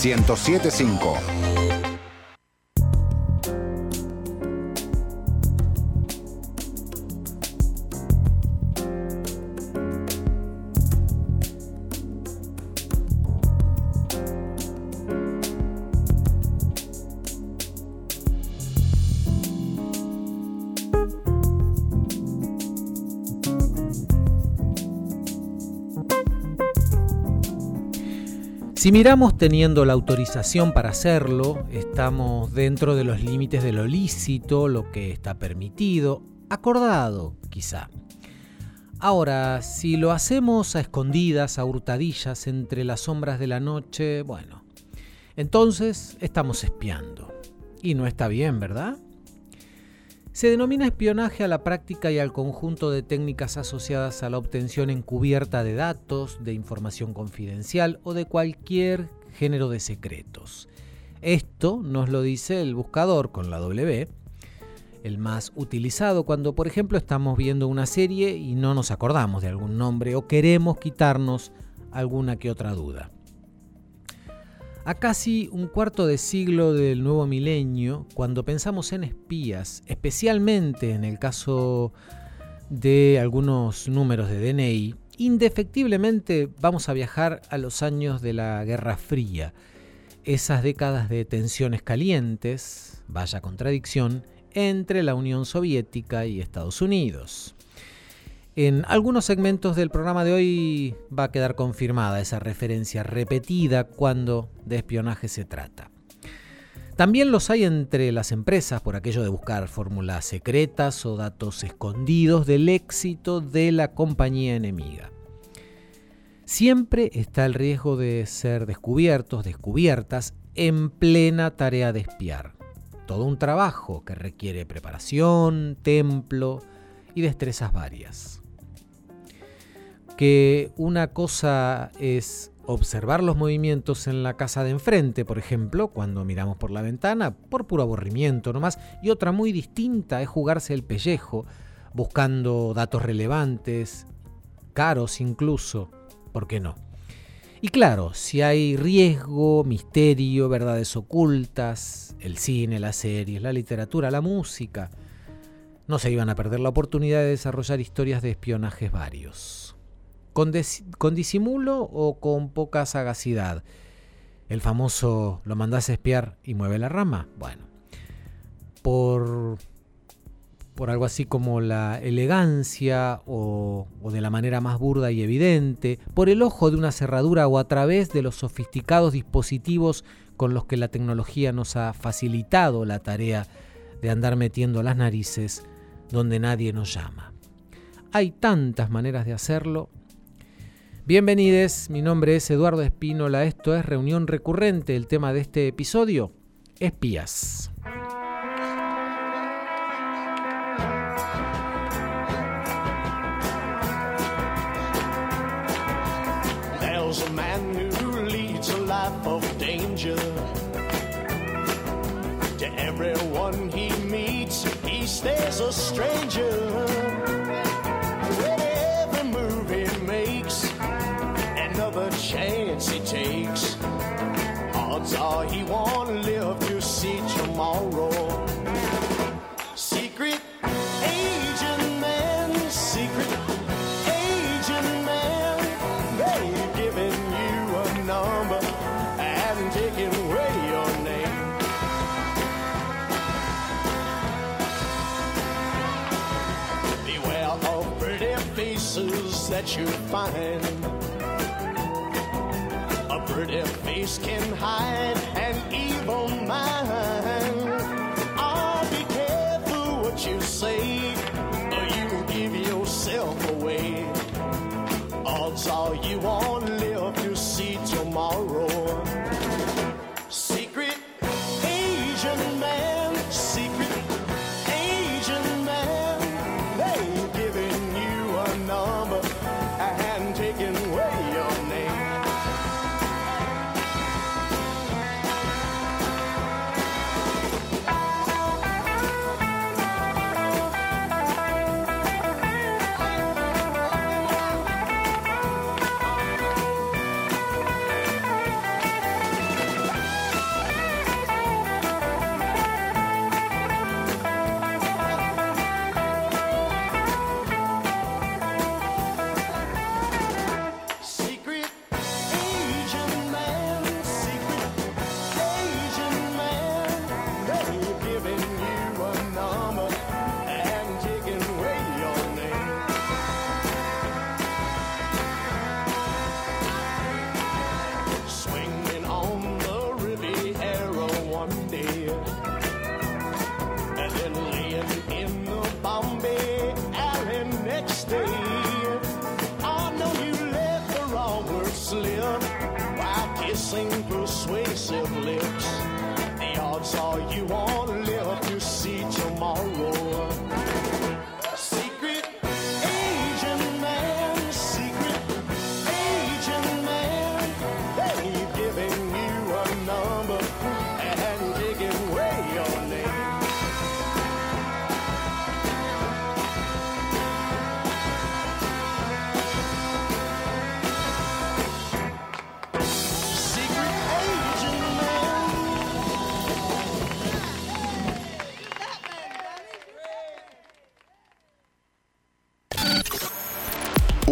1075. Si miramos teniendo la autorización para hacerlo, estamos dentro de los límites de lo lícito, lo que está permitido, acordado quizá. Ahora, si lo hacemos a escondidas, a hurtadillas, entre las sombras de la noche, bueno, entonces estamos espiando. Y no está bien, ¿verdad? Se denomina espionaje a la práctica y al conjunto de técnicas asociadas a la obtención encubierta de datos, de información confidencial o de cualquier género de secretos. Esto nos lo dice el buscador con la W, el más utilizado cuando por ejemplo estamos viendo una serie y no nos acordamos de algún nombre o queremos quitarnos alguna que otra duda. A casi un cuarto de siglo del nuevo milenio, cuando pensamos en espías, especialmente en el caso de algunos números de DNI, indefectiblemente vamos a viajar a los años de la Guerra Fría, esas décadas de tensiones calientes, vaya contradicción, entre la Unión Soviética y Estados Unidos. En algunos segmentos del programa de hoy va a quedar confirmada esa referencia repetida cuando de espionaje se trata. También los hay entre las empresas por aquello de buscar fórmulas secretas o datos escondidos del éxito de la compañía enemiga. Siempre está el riesgo de ser descubiertos, descubiertas, en plena tarea de espiar. Todo un trabajo que requiere preparación, templo destrezas varias que una cosa es observar los movimientos en la casa de enfrente, por ejemplo, cuando miramos por la ventana, por puro aburrimiento nomás, y otra muy distinta es jugarse el pellejo, buscando datos relevantes, caros incluso, ¿por qué no? Y claro, si hay riesgo, misterio, verdades ocultas, el cine, las series, la literatura, la música, no se iban a perder la oportunidad de desarrollar historias de espionajes varios. ¿Con, disimulo o con poca sagacidad? El famoso lo mandás a espiar y mueve la rama. Bueno, por, por algo así como la elegancia o, o, de la manera más burda y evidente, por el ojo de una cerradura o a través de los sofisticados dispositivos con los que la tecnología nos ha facilitado la tarea de andar metiendo las narices donde nadie nos llama. Hay tantas maneras de hacerlo Bienvenidos, mi nombre es Eduardo Espínola, esto es Reunión Recurrente, el tema de este episodio, espías. Stays a stranger. With every move he makes, another chance he takes. Odds are he won't live to see tomorrow. That you find. A pretty face can hide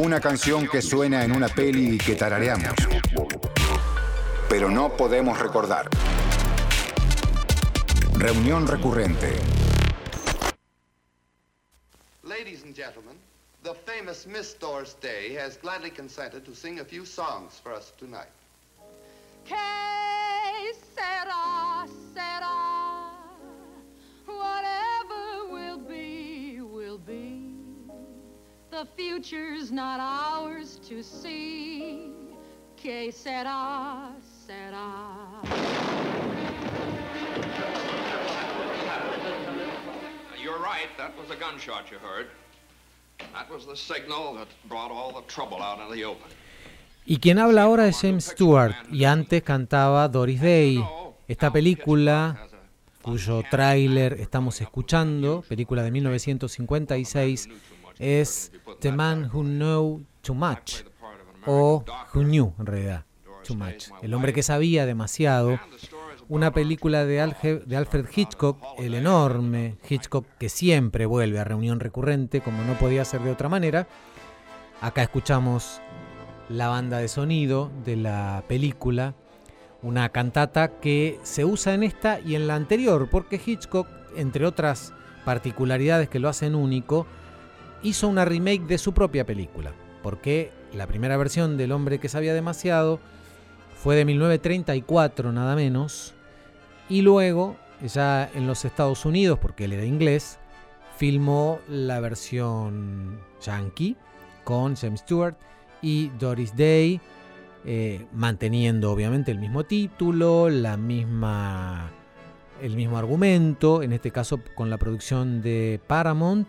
Una canción que suena en una peli y que tarareamos. Pero no podemos recordar. Reunión recurrente. Ladies and gentlemen, the famous Miss Doris Day has gladly consented to sing a few songs for us tonight. Que sera, sera. The future's not ours to see. Que sera, sera. You're right. That was a gunshot you heard. That was the signal that brought all the trouble out into the open. Y quien habla ahora es James Stewart y antes cantaba Doris Day. Esta película, cuyo tráiler estamos escuchando, película de 1956, es The Man Who Knew Too Much, o Who Knew en realidad, Too Much, el hombre que sabía demasiado, una película de, de Alfred Hitchcock, el enorme Hitchcock que siempre vuelve a reunión recurrente, como no podía ser de otra manera. Acá escuchamos la banda de sonido de la película, una cantata que se usa en esta y en la anterior, porque Hitchcock, entre otras particularidades que lo hacen único, hizo una remake de su propia película, porque la primera versión del hombre que sabía demasiado fue de 1934 nada menos, y luego, ya en los Estados Unidos, porque él era inglés, filmó la versión yankee con James Stewart y Doris Day, eh, manteniendo obviamente el mismo título, la misma, el mismo argumento, en este caso con la producción de Paramount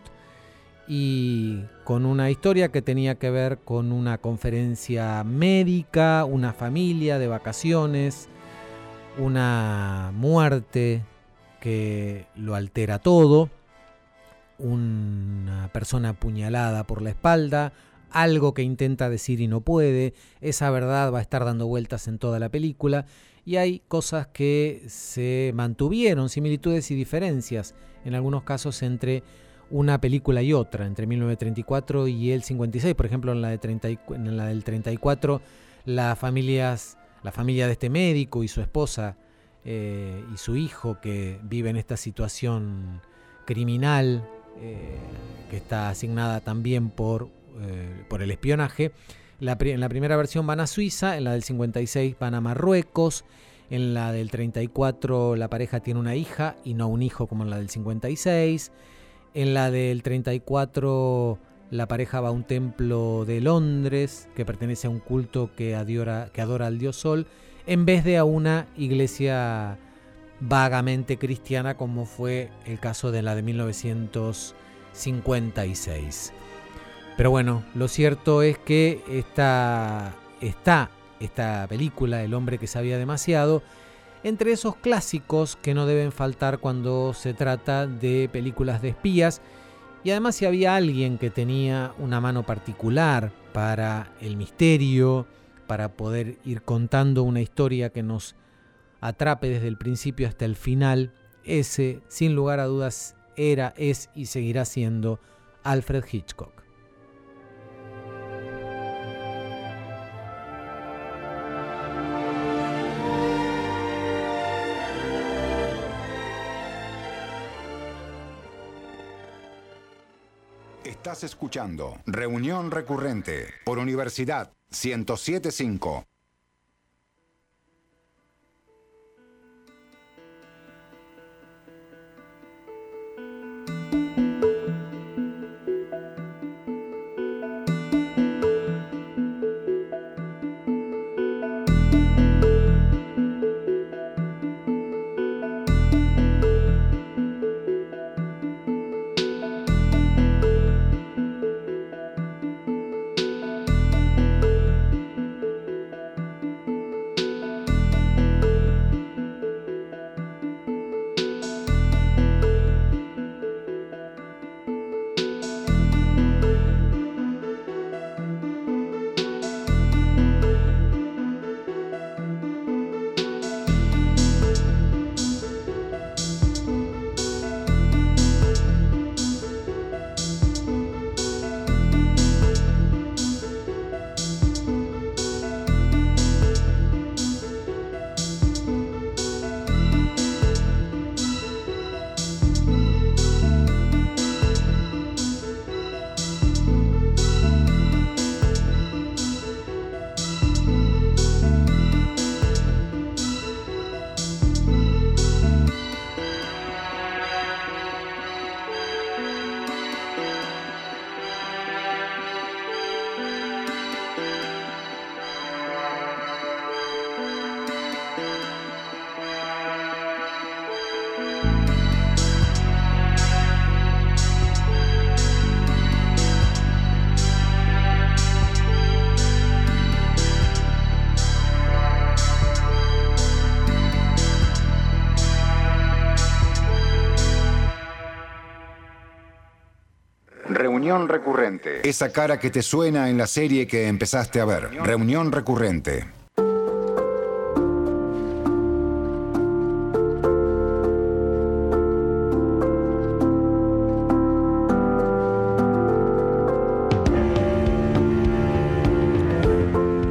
y con una historia que tenía que ver con una conferencia médica, una familia de vacaciones, una muerte que lo altera todo, una persona apuñalada por la espalda, algo que intenta decir y no puede, esa verdad va a estar dando vueltas en toda la película y hay cosas que se mantuvieron, similitudes y diferencias en algunos casos entre una película y otra, entre 1934 y el 56, por ejemplo en la, de 30 y- en la del 34 las familias, la familia de este médico y su esposa eh, y su hijo que vive en esta situación criminal eh, que está asignada también por, eh, por el espionaje. La en la primera versión van a Suiza, en la del 56 van a Marruecos, en la del 34 la pareja tiene una hija y no un hijo como en la del 56. En la del 34 la pareja va a un templo de Londres que pertenece a un culto que adora, que adora al dios Sol, en vez de a una iglesia vagamente cristiana como fue el caso de la de 1956. Pero bueno, lo cierto es que esta, está esta película, El hombre que sabía demasiado, entre esos clásicos que no deben faltar cuando se trata de películas de espías. Y además si había alguien que tenía una mano particular para el misterio, para poder ir contando una historia que nos atrape desde el principio hasta el final, ese, sin lugar a dudas, era, es y seguirá siendo Alfred Hitchcock. Escuchando Reunión Recurrente por Universidad 1075. Reunión recurrente. Esa cara que te suena en la serie que empezaste a ver. Reunión recurrente.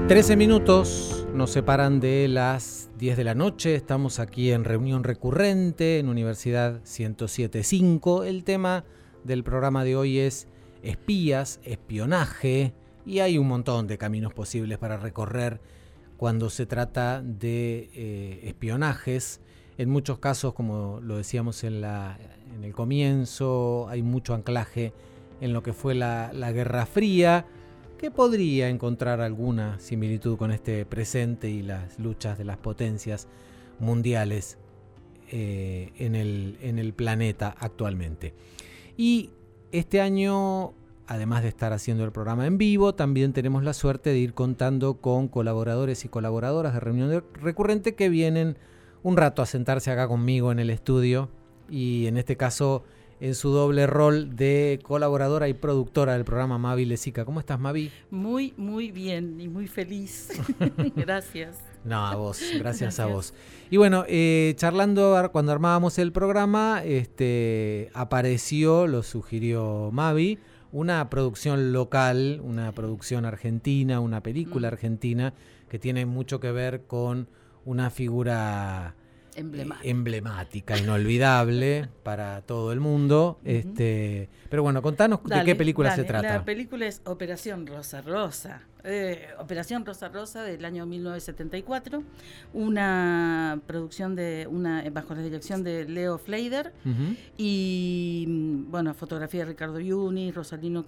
Trece minutos nos separan de las 10 de la noche. Estamos aquí en reunión recurrente en Universidad 1075. El tema del programa de hoy es espías, espionaje y hay un montón de caminos posibles para recorrer cuando se trata de eh, espionajes. En muchos casos, como lo decíamos en, la, en el comienzo, hay mucho anclaje en lo que fue la, la Guerra Fría, que podría encontrar alguna similitud con este presente y las luchas de las potencias mundiales eh, en, el, en el planeta actualmente. Y este año, además de estar haciendo el programa en vivo, también tenemos la suerte de ir contando con colaboradores y colaboradoras de reunión recurrente que vienen un rato a sentarse acá conmigo en el estudio. Y en este caso en su doble rol de colaboradora y productora del programa Mavi Lesica. ¿Cómo estás, Mavi? Muy, muy bien y muy feliz. Gracias. No, a vos, gracias, a vos. Y bueno, eh, charlando ar- cuando armábamos el programa, este, apareció, lo sugirió Mavi, una producción local, una producción argentina, una película argentina que tiene mucho que ver con una figura Emblemático. emblemática, inolvidable para todo el mundo. este, pero bueno, contanos de qué película se trata. La película es Operación Rosa Rosa. Eh, Operación Rosa Rosa del año 1974, una producción de una eh, bajo la dirección de Leo Fleider y mm, bueno, fotografía de Ricardo Yuni, Rosalino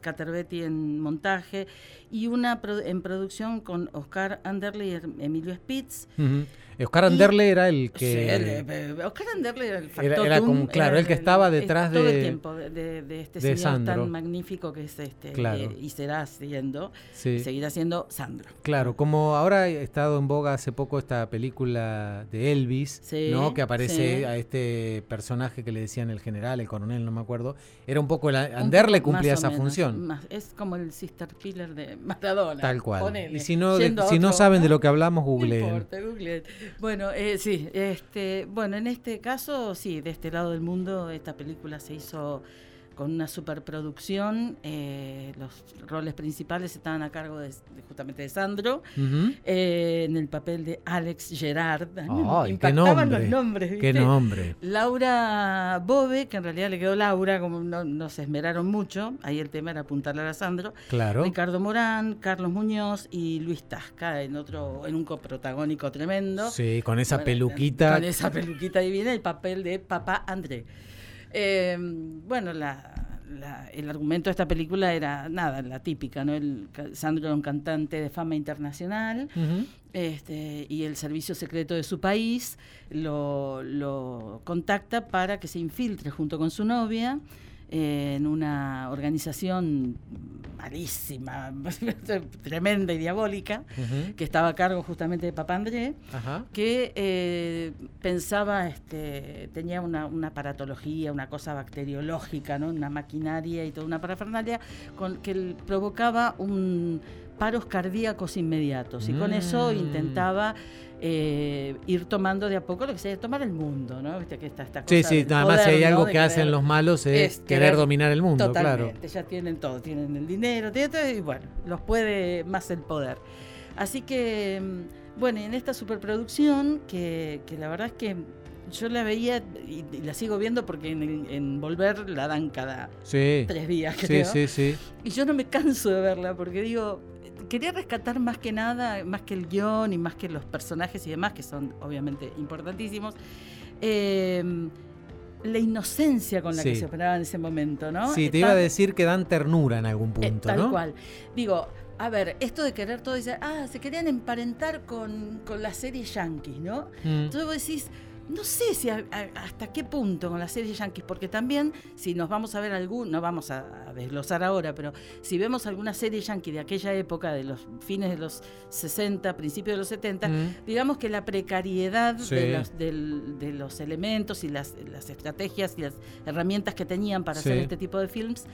Caterbetti en montaje y una pro- en producción con Oscar Anderle y Em- Emilio Spitz. Ujú. Oscar Y- Anderle era el Sí, que... el eh, Oscar Anderle era el Era- factotum, era como- claro, el que estaba detrás todo de- el tiempo de, de- de este de señor Sandro. tan magnífico que es este Claro. eh, y será siendo Sí. Seguirá siendo Sandro. Claro, como ahora ha estado en boga hace poco esta película de Elvis, Sí, ¿no? Que aparece sí. a este personaje que le decían el general, el coronel, no me acuerdo. Era un poco el Anderle cumplía esa menos, función. más- es como el sister killer de Maradona. Tal cual. ponele, y si no, de- si no saben de lo que hablamos, No googleen. importa, googleen. Bueno, eh, sí, este, bueno, en este caso, sí, de este lado del mundo, esta película se hizo con una superproducción. eh, los roles principales estaban a cargo de, de justamente de Sandro, eh, en el papel de Alex Gerard. Ay, qué Impactaban nombre. los nombres, Qué ¿viste? nombre. Laura Bove, que en realidad le quedó Laura, como no, no se esmeraron mucho, ahí el tema era apuntarle a Sandro. Claro. Ricardo Morán, Carlos Muñoz y Luis Tasca en otro, en un coprotagónico tremendo. Sí, con esa Bueno, peluquita. Con esa peluquita divina, el papel de papá André. Eh, bueno, la, la- el argumento de esta película era nada, la típica, ¿no? El, Sandro era un cantante de fama internacional este, y el servicio secreto de su país lo, lo contacta para que se infiltre junto con su novia eh, en una organización malísima, tremenda y diabólica, que estaba a cargo justamente de Papá André, Ajá. que eh, pensaba, este, tenía una, una paratología, una cosa bacteriológica, ¿no? una maquinaria y toda una parafernalia con, que provocaba un paros cardíacos inmediatos y con eso Mm. intentaba eh, ir tomando de a poco lo que se tomar el mundo, ¿no? Viste que esta Sí, cosa sí, nada más si hay algo que hacen los malos es, es querer querer- dominar el mundo, claro. Totalmente, ya tienen todo, tienen el dinero, tienen todo, y bueno, los puede más el poder. Así que, mm, bueno, en esta superproducción, que, que la verdad es que yo la veía y, y la sigo viendo porque en, Volver la dan cada Sí. tres días, Sí, creo. sí, sí. Y yo no me canso de verla porque digo, quería rescatar más que nada, más que el guion y más que los personajes y demás, que son obviamente importantísimos, eh, la inocencia con la que se operaba en ese momento, ¿no? Sí, te iba a decir que dan ternura en algún eh, punto, tal ¿no? cual. Digo, a ver, esto de querer todo, dice, ah, se querían emparentar con, con la serie Yankees, ¿no? Mm. Entonces vos decís, no sé si a- a- hasta qué punto con la serie Yankees, porque también si nos vamos a ver algún, no vamos a, a desglosar ahora, pero si vemos alguna serie Yankee de aquella época, de los fines de los 60, principios de los 70, Mm. digamos que la precariedad Sí. de, los, de los elementos y las, las estrategias y las herramientas que tenían para Sí. hacer este tipo de films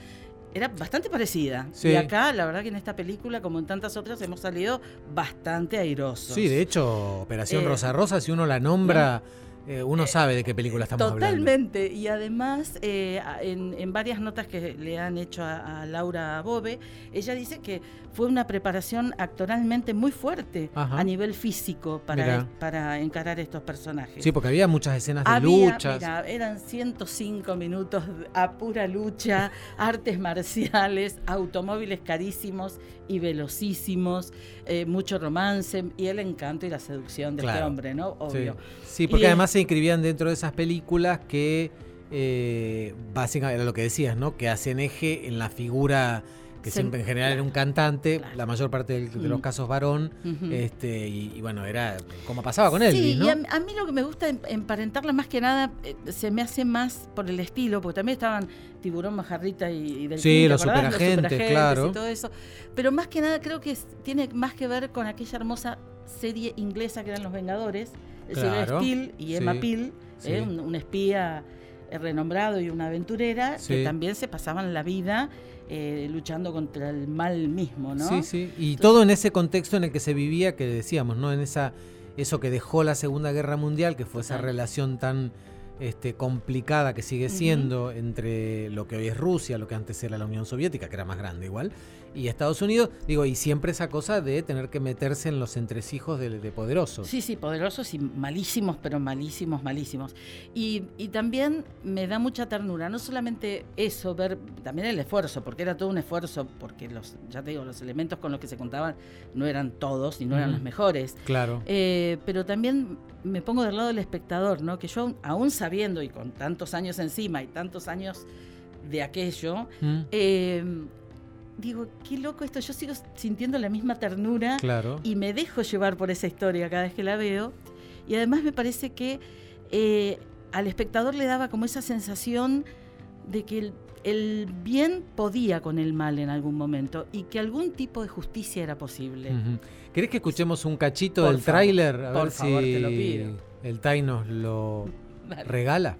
era bastante parecida. Sí. Y acá, la verdad que en esta película, como en tantas otras, hemos salido bastante airosos. Sí, de hecho, Operación Eh, Rosa Rosa, si uno la nombra, eh, uno sabe de qué película estamos hablando. Totalmente. Y además, eh, en, en varias notas que le han hecho a, a Laura Bove, ella dice que fue una preparación actoralmente muy fuerte Ajá. a nivel físico para, para encarar estos personajes. Sí, porque había muchas escenas de Había, luchas. mira, eran 105 minutos a pura lucha, artes marciales, automóviles carísimos y velocísimos, eh, mucho romance y el encanto y la seducción de este hombre, ¿no? Obvio. Sí, porque Y, además se inscribían dentro de esas películas que eh, básicamente era lo que decías, ¿no? Que hacen eje en la figura que Se- siempre en general era un cantante, Claro. la mayor parte de los Mm. casos varón, este y, y bueno, era como pasaba con él, Sí, ¿no? y a, a mí lo que me gusta em- emparentarla más que nada eh, se me hace más por el estilo, porque también estaban Tiburón, Majarrita y, y del Sí, los superagentes, claro. y todo eso. Pero más que nada creo que es- tiene más que ver con aquella hermosa serie inglesa que eran Los Vengadores, Claro, Steele y Emma sí, Peel, sí. eh, un, un espía renombrado y una aventurera Sí. que también se pasaban la vida eh, luchando contra el mal mismo, ¿no? Sí, sí. Y todo en ese contexto en el que se vivía, que decíamos, ¿no? En esa eso que dejó la Segunda Guerra Mundial, que fue esa relación tan este, complicada que sigue siendo entre lo que hoy es Rusia, lo que antes era la Unión Soviética, que era más grande igual, y Estados Unidos, digo, y siempre esa cosa de tener que meterse en los entresijos de, de poderosos. Sí, sí, poderosos y malísimos, pero malísimos, malísimos. Y, y también me da mucha ternura, no solamente eso, ver también el esfuerzo, porque era todo un esfuerzo, porque los, ya te digo, los elementos con los que se contaban no eran todos y no eran los mejores. Claro. Eh, pero también me pongo del lado del espectador, ¿no? Que yo, aún sabiendo y con tantos años encima y tantos años de aquello, Mm, eh, digo, qué loco esto, yo sigo sintiendo la misma ternura claro. y me dejo llevar por esa historia cada vez que la veo. Y además me parece que eh, al espectador le daba como esa sensación de que el, el bien podía con el mal en algún momento y que algún tipo de justicia era posible. Ujú. ¿Querés que escuchemos un cachito Por del tráiler? A por ver favor, si te lo pido. el Tai nos lo regala.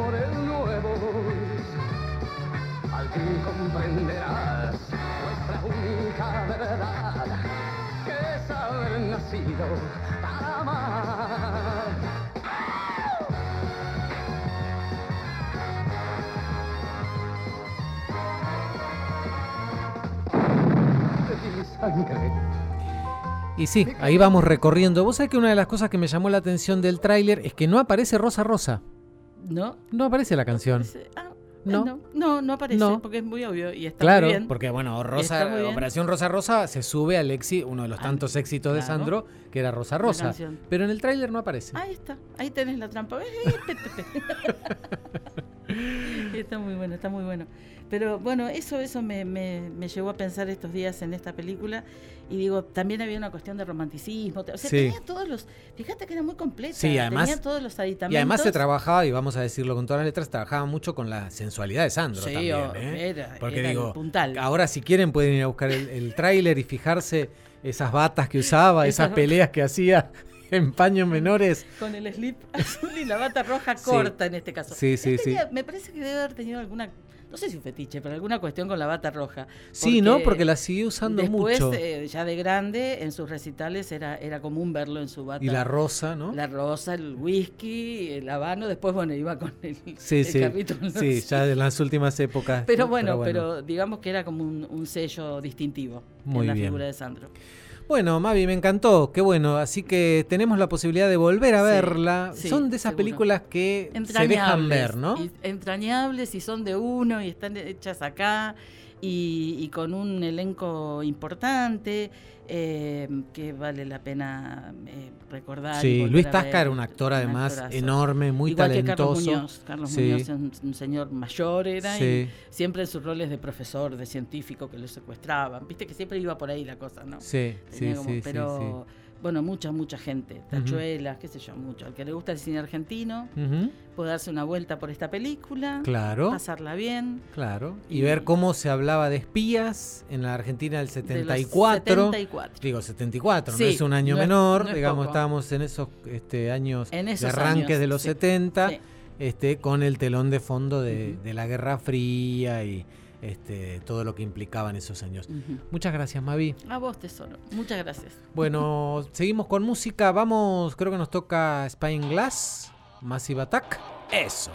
Vivo amores nuevos, al fin comprenderás nuestra única verdad, que es haber nacido para amar. Y sí, ahí vamos recorriendo. Vos sabés que una de las cosas que me llamó la atención del tráiler es que no aparece Rosa Rosa. ¿No? No aparece la canción. Ah, No. no, no, no aparece, No. porque es muy obvio y está Claro, muy bien. porque bueno, Rosa. Operación Rosa Rosa se sube al éxito, uno de los Ah, tantos éxitos de. Sandro, que era Rosa Rosa. Pero en el tráiler no aparece. Ahí está, ahí tenés la trampa. está muy bueno, está muy bueno. Pero bueno, eso, eso me, me, me llevó a pensar estos días en esta película. Y digo, también había una cuestión de romanticismo. O sea, Sí. tenía todos los. Fíjate que era muy completa. Sí, además- Tenía todos los aditamentos. Y además se trabajaba, y vamos a decirlo con todas las letras, trabajaba mucho con la sensualidad de Sandro Sí, también. ¿eh? era- Porque era digo, puntal. ahora si quieren pueden ir a buscar el, el tráiler y fijarse esas batas que usaba, esas Esas- peleas que hacía en paños menores. Con el slip azul y la bata roja Sí. corta en este caso. Sí, sí, Él sí. Me parece que debe haber tenido alguna. No sé si un fetiche, pero alguna cuestión con la bata roja. Sí, ¿no? Porque la siguió usando Después, mucho. eh, ya de grande, en sus recitales era, era común verlo en su bata. y la rosa, ¿no? La rosa, el whisky, el habano, después, bueno, iba con el, Sí, el sí. carrito ya en las últimas épocas. Pero bueno, pero, digamos que era como un, un sello distintivo Muy en la bien. figura de Sandro. Bueno, Mavi, me encantó, qué bueno. Así que tenemos la posibilidad de volver a Sí, verla. sí, Son de esas seguro. películas que se dejan ver, ¿no? y- entrañables y son de uno y están hechas acá y, y con un elenco importante eh, que vale la pena eh, recordar. Sí, Luis Tasca era un actor además enorme, muy Igual que talentoso. Carlos Muñoz. Carlos Sí. Muñoz un, un señor mayor era Sí. y siempre en sus roles de profesor, de científico que lo secuestraban. Viste que siempre iba por ahí la cosa, ¿no? Sí, sí, Tenía como- sí, sí, pero, bueno, mucha, mucha gente, tachuelas, qué sé yo, mucho. Al que le gusta el cine argentino, puede darse una vuelta por esta película, Claro. pasarla bien. Claro. Y Y- ver cómo se hablaba de espías en la Argentina del de los 74. 74. Digo, 74, no Sí, es un año no es- menor, no es digamos, poco. estábamos en esos este, años En de arranques años, de los sí, 70, sí. este, con el telón de fondo de, de la Guerra Fría y este, todo lo que implicaban esos años. Muchas gracias, Mavi. A vos, tesoro. Muchas gracias. Bueno, seguimos con música. Vamos, creo que nos toca Spine Glass, Massive Attack. Eso.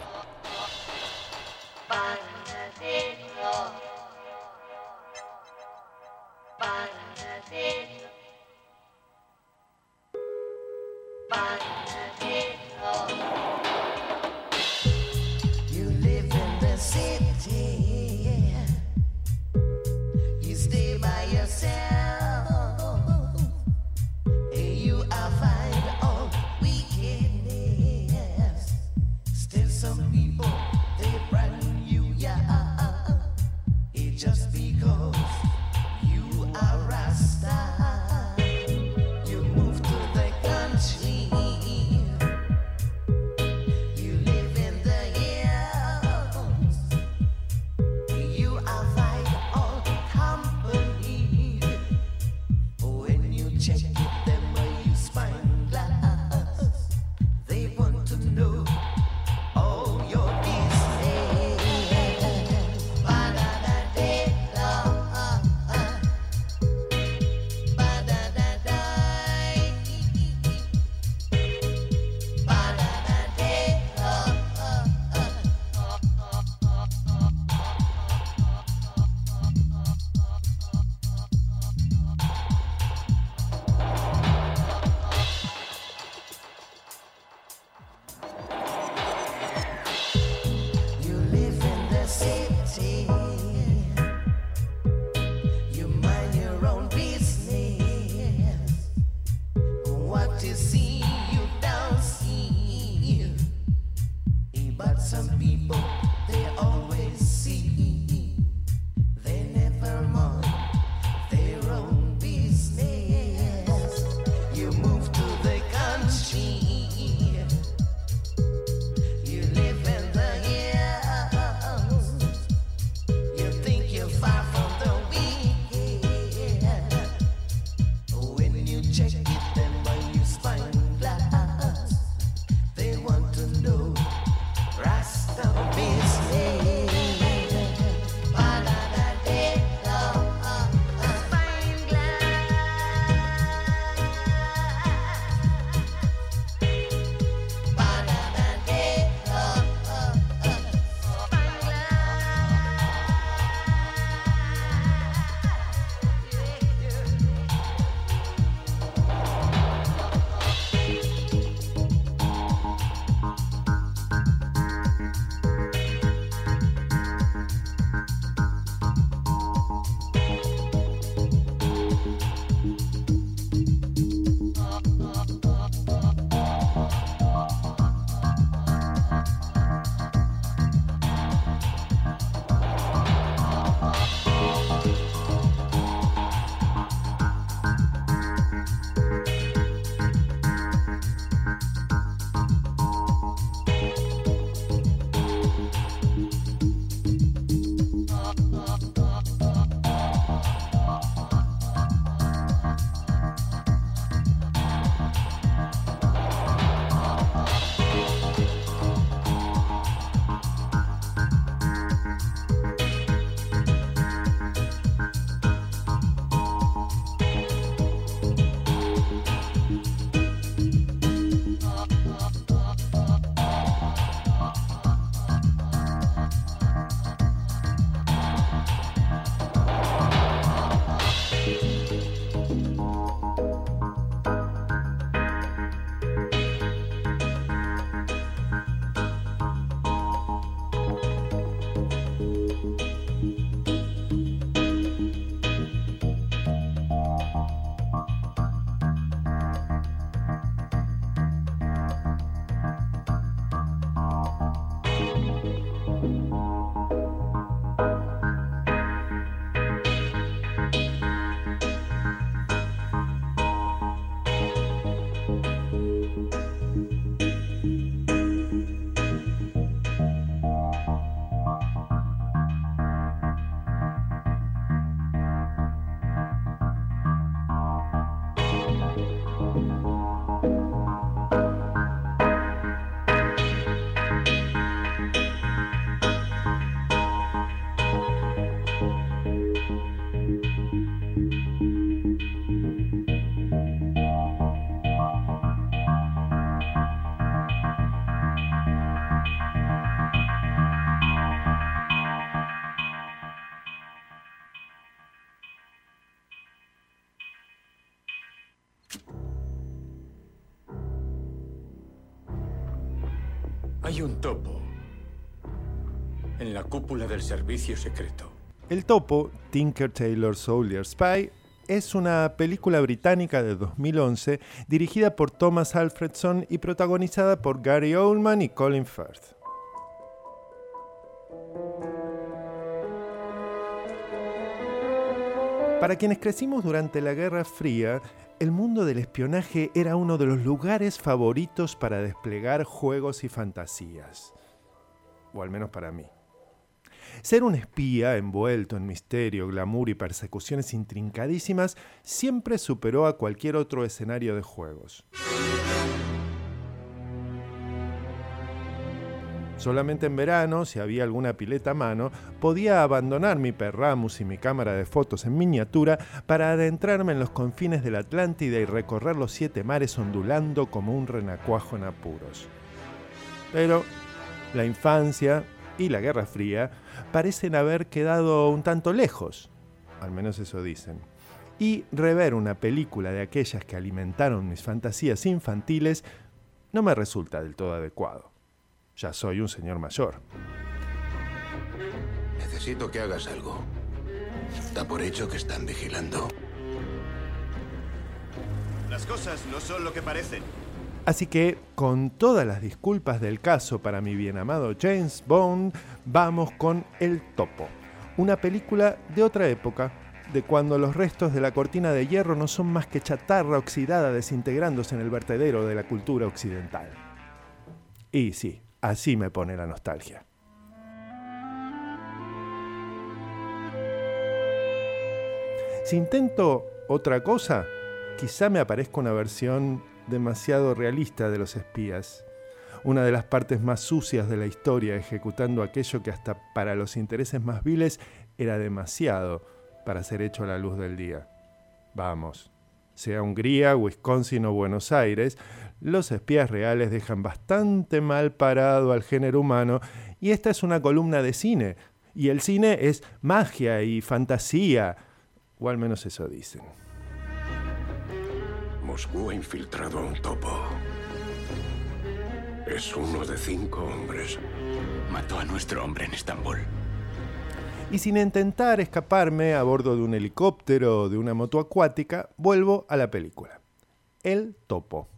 Un topo en la cúpula del servicio secreto. El topo, Tinker Tailor Soldier Spy, es una película británica de 2011 dirigida por Thomas Alfredson y protagonizada por Gary Oldman y Colin Firth. Para quienes crecimos durante la Guerra Fría, el mundo del espionaje era uno de los lugares favoritos para desplegar juegos y fantasías. O al menos para mí. Ser un espía envuelto en misterio, glamour y persecuciones intrincadísimas siempre superó a cualquier otro escenario de juegos. Solamente en verano, si había alguna pileta a mano, podía abandonar mi Perramus y mi cámara de fotos en miniatura para adentrarme en los confines de la Atlántida y recorrer los siete mares ondulando como un renacuajo en apuros. Pero la infancia y la Guerra Fría parecen haber quedado un tanto lejos, al menos eso dicen. Y rever una película de aquellas que alimentaron mis fantasías infantiles no me resulta del todo adecuado. Ya soy un señor mayor. Necesito que hagas algo. Da por hecho que están vigilando. Las cosas no son lo que parecen. Así que, con todas las disculpas del caso para mi bien amado James Bond, vamos con El Topo, una película de otra época, de cuando los restos de la cortina de hierro no son más que chatarra oxidada desintegrándose en el vertedero de la cultura occidental. Y sí, así me pone la nostalgia. Si intento otra cosa, quizá me aparezca una versión demasiado realista de los espías, una de las partes más sucias de la historia, ejecutando aquello que hasta para los intereses más viles era demasiado para ser hecho a la luz del día. Vamos, sea Hungría, Wisconsin o Buenos Aires, los espías reales dejan bastante mal parado al género humano y esta es una columna de cine, y el cine es magia y fantasía, o al menos eso dicen. Moscú ha infiltrado a un topo. Es uno de cinco hombres. Mató a nuestro hombre en Estambul. Y sin intentar escaparme a bordo de un helicóptero o de una moto acuática, vuelvo a la película. El topo.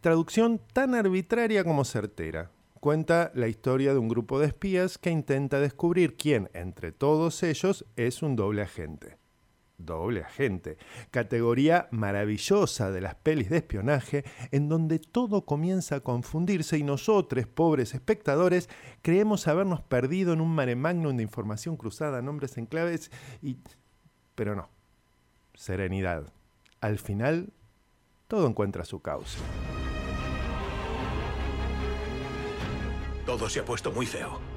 Traducción tan arbitraria como certera. Cuenta la historia de un grupo de espías que intenta descubrir quién, entre todos ellos, es un doble agente. Doble agente, categoría maravillosa de las pelis de espionaje, en donde todo comienza a confundirse y nosotros, pobres espectadores, creemos habernos perdido en un mare magnum de información cruzada, nombres en claves y... Pero no. Serenidad. Al final, todo encuentra su causa. Todo se ha puesto muy feo.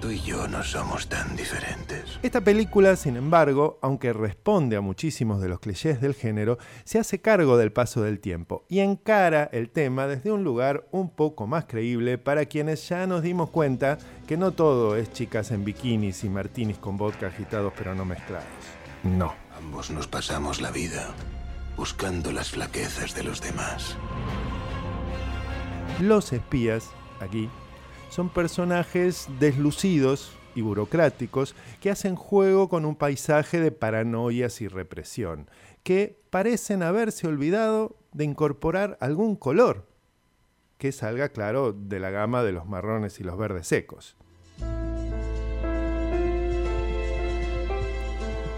Tú y yo no somos tan diferentes. Esta película, sin embargo, aunque responde a muchísimos de los clichés del género, se hace cargo del paso del tiempo y encara el tema desde un lugar un poco más creíble para quienes ya nos dimos cuenta que no todo es chicas en bikinis y martinis con vodka agitados pero no mezclados. No. Ambos nos pasamos la vida buscando las flaquezas de los demás. Los espías, aquí, son personajes deslucidos y burocráticos que hacen juego con un paisaje de paranoias y represión, que parecen haberse olvidado de incorporar algún color que salga claro de la gama de los marrones y los verdes secos.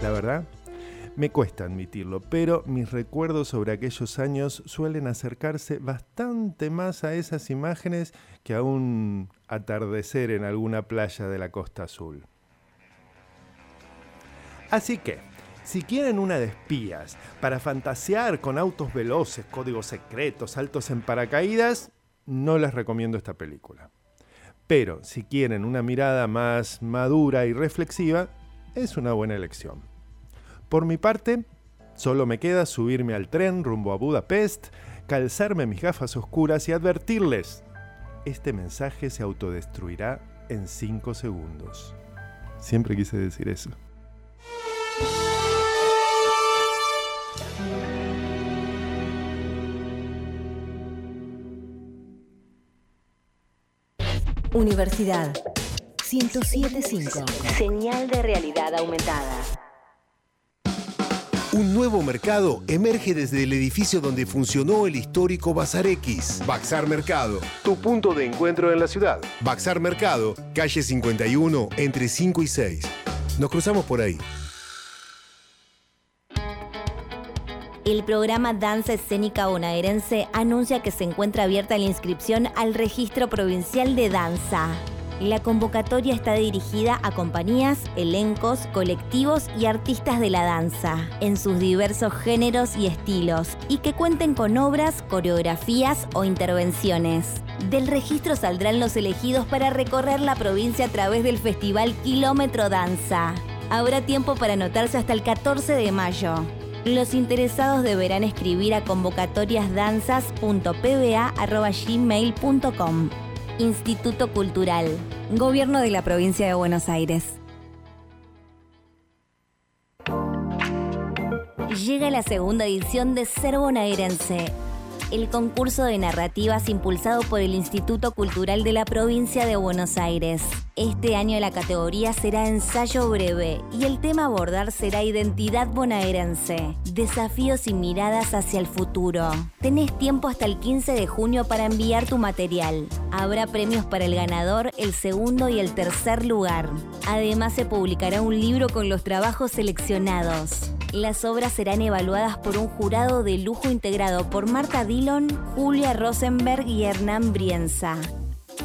La verdad, me cuesta admitirlo, pero mis recuerdos sobre aquellos años suelen acercarse bastante más a esas imágenes que a un atardecer en alguna playa de la costa azul. Así que, si quieren una de espías para fantasear con autos veloces, códigos secretos, saltos en paracaídas, no les recomiendo esta película. Pero si quieren una mirada más madura y reflexiva, es una buena elección. Por mi parte, solo me queda subirme al tren rumbo a Budapest, calzarme mis gafas oscuras y advertirles, este mensaje se autodestruirá en 5 segundos. Siempre quise decir eso. Universidad 1075. Señal de realidad aumentada. Un nuevo mercado emerge desde el edificio donde funcionó el histórico Bazar X. Baxar Mercado, tu punto de encuentro en la ciudad. Baxar Mercado, calle 51, entre 5 y 6. Nos cruzamos por ahí. El programa Danza Escénica Bonaerense anuncia que se encuentra abierta la inscripción al Registro Provincial de Danza. La convocatoria está dirigida a compañías, elencos, colectivos y artistas de la danza, en sus diversos géneros y estilos, y que cuenten con obras, coreografías o intervenciones. Del registro saldrán los elegidos para recorrer la provincia a través del Festival Kilómetro Danza. Habrá tiempo para anotarse hasta el 14 de mayo. Los interesados deberán escribir a convocatoriasdanzas.pba.gmail.com. Instituto Cultural. Gobierno de la Provincia de Buenos Aires. Llega la segunda edición de Ser Bonaerense, el concurso de narrativas impulsado por el Instituto Cultural de la Provincia de Buenos Aires. Este año la categoría será ensayo breve y el tema a abordar será identidad bonaerense, desafíos y miradas hacia el futuro. Tenés tiempo hasta el 15 de junio para enviar tu material. Habrá premios para el ganador, el segundo y el tercer lugar. Además se publicará un libro con los trabajos seleccionados. Las obras serán evaluadas por un jurado de lujo integrado por Marta Dillon, Julia Rosenberg y Hernán Brienza.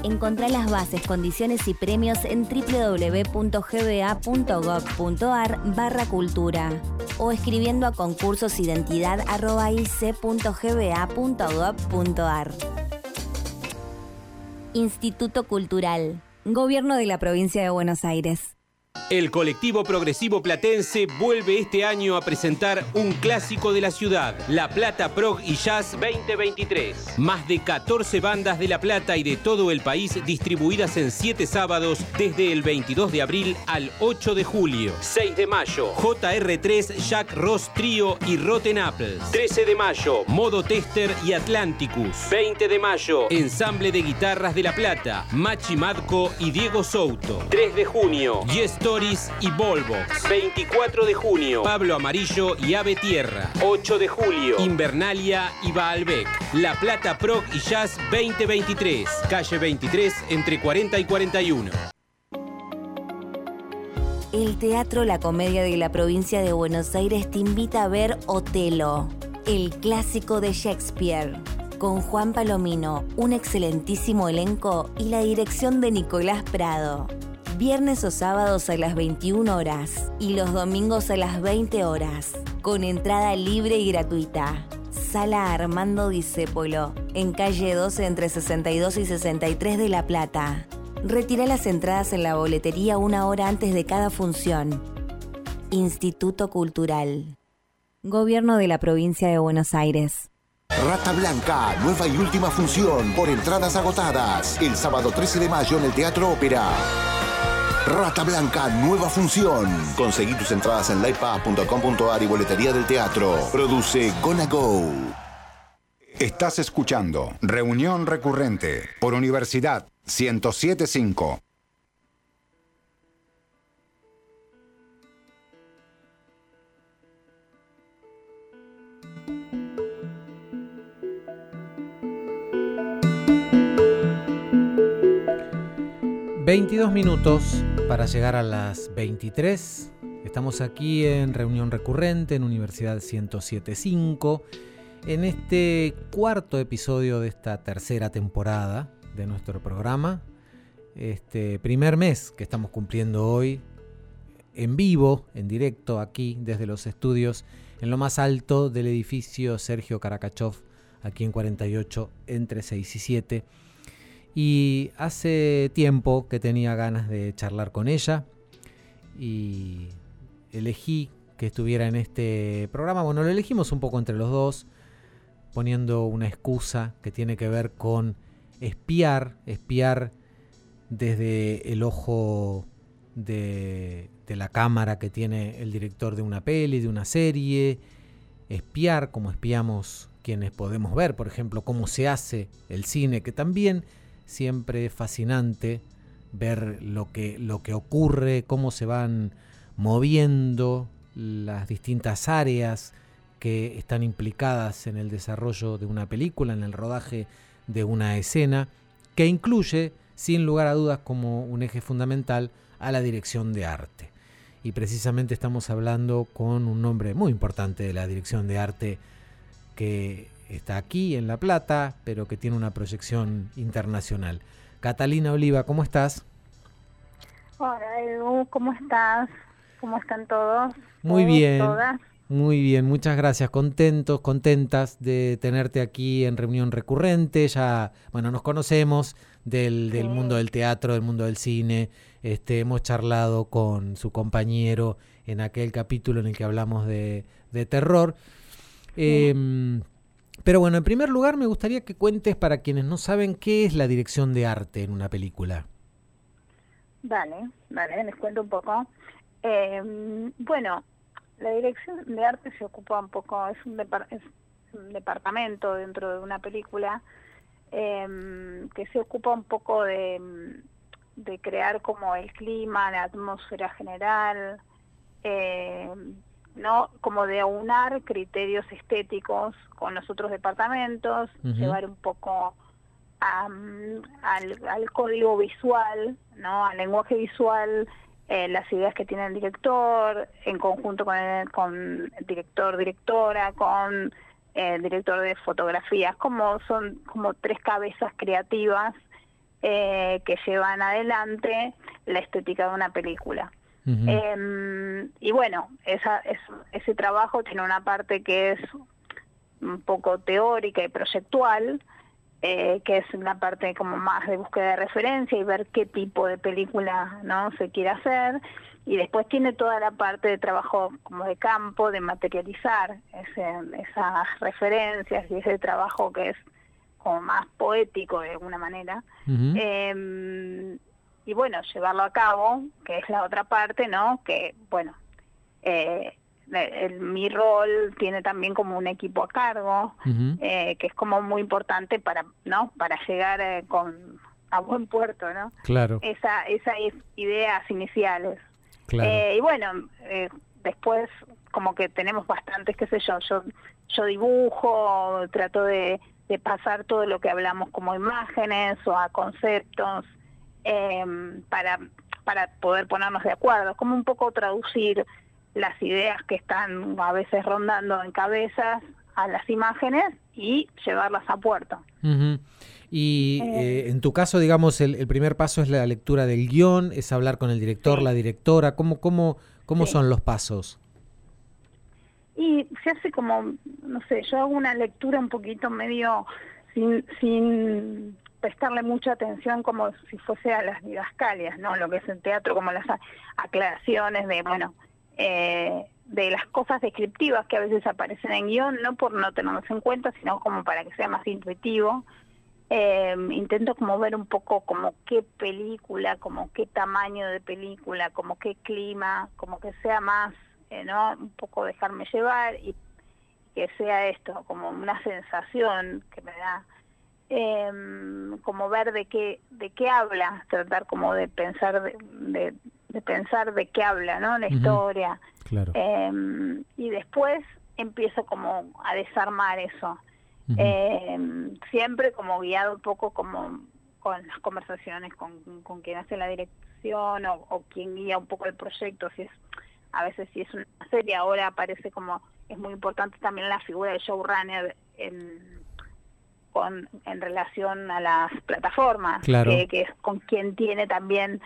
Encontrá las bases, condiciones y premios en www.gba.gov.ar barra cultura o escribiendo a concursosidentidad.ic.gba.gov.ar. Instituto Cultural. Gobierno de la Provincia de Buenos Aires. El colectivo progresivo platense vuelve este año a presentar un clásico de la ciudad, La Plata Prog y Jazz 2023. Más de 14 bandas de La Plata y de todo el país distribuidas en 7 sábados desde el 22 de abril al 8 de julio. 6 de mayo, JR3, Jack Ross Trio y Rotten Apples. 13 de mayo, Modo Tester y Atlanticus. 20 de mayo, Ensamble de Guitarras de La Plata, Machi Madco y Diego Souto. 3 de junio, Yes Stories y Volvox. 24 de junio, Pablo Amarillo y Ave Tierra. 8 de julio, Invernalia y Baalbec. La Plata Prog y Jazz 2023. Calle 23 entre 40 y 41. El Teatro La Comedia de la provincia de Buenos Aires te invita a ver Otelo, el clásico de Shakespeare, con Juan Palomino, un excelentísimo elenco y la dirección de Nicolás Prado. Viernes o sábados a las 21 horas y los domingos a las 20 horas, con entrada libre y gratuita. Sala Armando Discépolo, en calle 12 entre 62 y 63 de La Plata. Retira las entradas en la boletería una hora antes de cada función. Instituto Cultural. Gobierno de la Provincia de Buenos Aires. Rata Blanca, nueva y última función por entradas agotadas. El sábado 13 de mayo en el Teatro Ópera. Rata Blanca, nueva función. Conseguí tus entradas en livepass.com.ar y boletería del teatro. Produce Gonna Go. Estás escuchando Reunión Recurrente por Universidad 1075. 22 minutos para llegar a las 23. Estamos aquí en reunión recurrente en Universidad 1075, en este cuarto episodio de esta tercera temporada de nuestro programa. Este primer mes que estamos cumpliendo hoy en vivo, en directo, aquí desde los estudios, en lo más alto del edificio Sergio Karakachov, aquí en 48, entre 6 y 7. Y hace tiempo que tenía ganas de charlar con ella y elegí que estuviera en este programa. Bueno, lo elegimos un poco entre los dos, poniendo una excusa que tiene que ver con espiar, espiar desde el ojo de, la cámara que tiene el director de una peli, de una serie, espiar como espiamos quienes podemos ver, por ejemplo, cómo se hace el cine, que también siempre es fascinante ver lo que, lo que ocurre, cómo se van moviendo las distintas áreas que están implicadas en el desarrollo de una película, en el rodaje de una escena, que incluye, sin lugar a dudas, como un eje fundamental a la dirección de arte. Y precisamente estamos hablando con un nombre muy importante de la dirección de arte que está aquí en La Plata, pero que tiene una proyección internacional. Catalina Oliva, ¿cómo estás? Hola, Edu, ¿cómo estás? ¿Cómo están todos? Muy ¿Todos, bien. todas? Muy bien, muchas gracias. Contentos, contentas de tenerte aquí en reunión recurrente. Ya, bueno, nos conocemos del, del mundo del teatro, del mundo del cine. Este, hemos charlado con su compañero en aquel capítulo en el que hablamos de, de terror. Em, pero bueno, en primer lugar me gustaría que cuentes para quienes no saben qué es la dirección de arte en una película. Vale, vale, les cuento un poco. Eh, bueno, la dirección de arte se ocupa un poco, es un, es un departamento dentro de una película eh, que se ocupa un poco de, de crear como el clima, la atmósfera general, eh, no como de aunar criterios estéticos con los otros departamentos, llevar un poco al, al código visual, no, al lenguaje visual, eh, las ideas que tiene el director, en conjunto con el, con el director, directora, con eh, el director de fotografías, como son como tres cabezas creativas eh, que llevan adelante la estética de una película. Em, y bueno, esa, es- ese trabajo tiene una parte que es un poco teórica y proyectual, eh, que es una parte como más de búsqueda de referencia y ver qué tipo de película no se quiere hacer. Y después tiene toda la parte de trabajo como de campo, de materializar ese- esas referencias y ese trabajo que es como más poético de alguna manera. Y bueno, llevarlo a cabo, que es la otra parte, ¿no? Que, bueno, eh, el- mi rol tiene también como un equipo a cargo, eh, que es como muy importante para, ¿no? Para llegar eh, con a buen puerto, ¿no? Claro. Esa, esas ideas iniciales. Claro. Y bueno, después como que tenemos bastantes, qué sé yo, yo, yo dibujo, trato de, de pasar todo lo que hablamos como imágenes o a conceptos em, para, para poder ponernos de acuerdo, como un poco traducir las ideas que están a veces rondando en cabezas a las imágenes y llevarlas a puerto. Y eh, en tu caso, digamos, el, el primer paso es la lectura del guion, es hablar con el director, la directora. ¿Cómo, cómo, cómo Sí. son los pasos? Y se hace como, no sé, yo hago una lectura un poquito medio sin, sin prestarle mucha atención como si fuese a las didascalias, ¿no? Lo que es el teatro, como las aclaraciones de, bueno, eh, de las cosas descriptivas que a veces aparecen en guion, no por no tenerlas en cuenta, sino como para que sea más intuitivo. Eh, intento como ver un poco como qué película, como qué tamaño de película, como qué clima, como que sea más, eh, ¿no? Un poco dejarme llevar y que sea esto, como una sensación que me da, em, como ver de qué, de qué habla, tratar como de pensar de, de, de pensar de qué habla, ¿no? La historia. Claro. Em, y después empiezo como a desarmar eso. Em, siempre como guiado un poco como con las conversaciones con, con quien hace la dirección o, o quien guía un poco el proyecto, si es a veces si es una serie, ahora aparece como, es muy importante también la figura del showrunner en, con, en relación a las plataformas, Claro. que, que es con quien tiene también